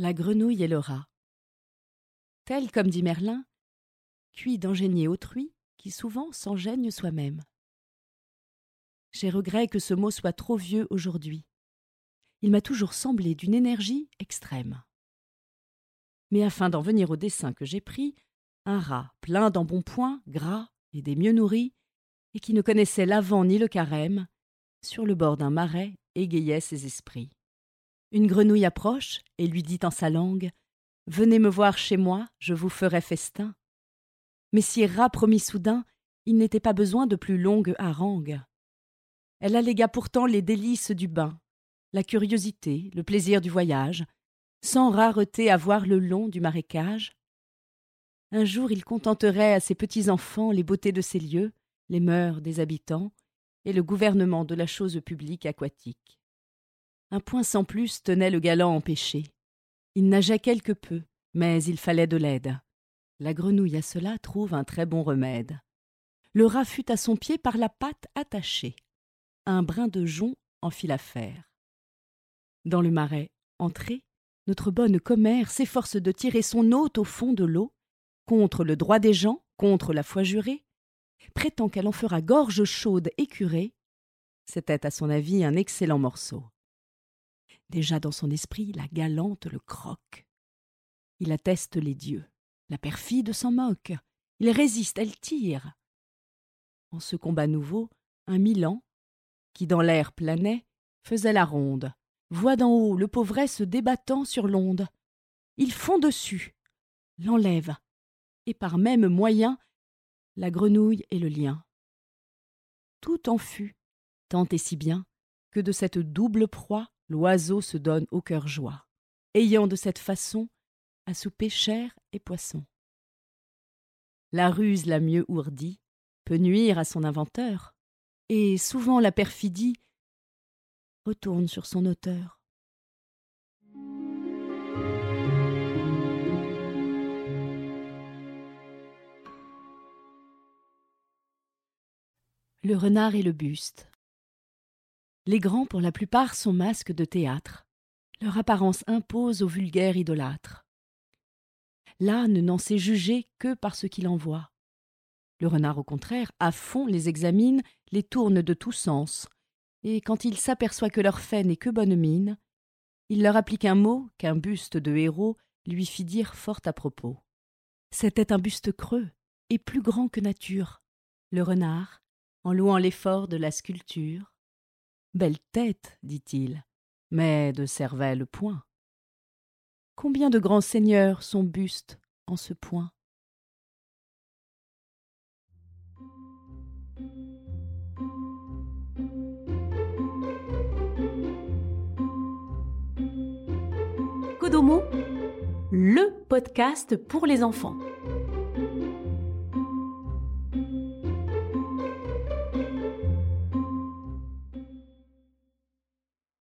La grenouille et le rat. Tel comme dit Merlin, cuit d'engénier autrui, qui souvent s'engègne soi-même. J'ai regret que ce mot soit trop vieux aujourd'hui. Il m'a toujours semblé d'une énergie extrême. Mais afin d'en venir au dessin que j'ai pris, un rat plein d'embonpoint, gras et des mieux nourris, et qui ne connaissait l'avant ni le carême, sur le bord d'un marais égayait ses esprits. Une grenouille approche et lui dit en sa langue Venez me voir chez moi, je vous ferai festin. Mais si rat promit soudain, il n'était pas besoin de plus longue harangue. Elle allégua pourtant les délices du bain, la curiosité, le plaisir du voyage, sans rareté à voir le long du marécage. Un jour il contenterait à ses petits enfants les beautés de ces lieux, les mœurs des habitants, et le gouvernement de la chose publique aquatique. Un point sans plus tenait le galant empêché. Il nageait quelque peu, mais il fallait de l'aide. La grenouille à cela trouve un très bon remède. Le rat fut à son pied par la patte attachée. Un brin de jonc en fit l'affaire. Dans le marais, entré, notre bonne commère s'efforce de tirer son hôte au fond de l'eau, contre le droit des gens, contre la foi jurée, prétend qu'elle en fera gorge chaude et curée. C'était à son avis un excellent morceau. Déjà dans son esprit, la galante le croque. Il atteste les dieux. La perfide s'en moque. Il résiste, elle tire. En ce combat nouveau, un Milan, qui dans l'air planait, faisait la ronde, voit d'en haut le pauvret se débattant sur l'onde. Il fond dessus, l'enlève, et par même moyen, la grenouille et le lien. Tout en fut, tant et si bien, que de cette double proie l'oiseau se donne au cœur joie, ayant de cette façon à souper chair et poisson. La ruse la mieux ourdie peut nuire à son inventeur, et souvent la perfidie retourne sur son auteur. Le renard et le buste. Les grands, pour la plupart, sont masques de théâtre. Leur apparence impose au vulgaire idolâtre. L'âne n'en sait juger que par ce qu'il en voit. Le renard, au contraire, à fond les examine, les tourne de tous sens, et quand il s'aperçoit que leur fait n'est que bonne mine, il leur applique un mot qu'un buste de héros lui fit dire fort à propos. C'était un buste creux et plus grand que nature. Le renard, en louant l'effort de la sculpture, Belle tête, dit-il, mais de cervelle point. Combien de grands seigneurs sont bustes en ce point? Kodomo, le podcast pour les enfants.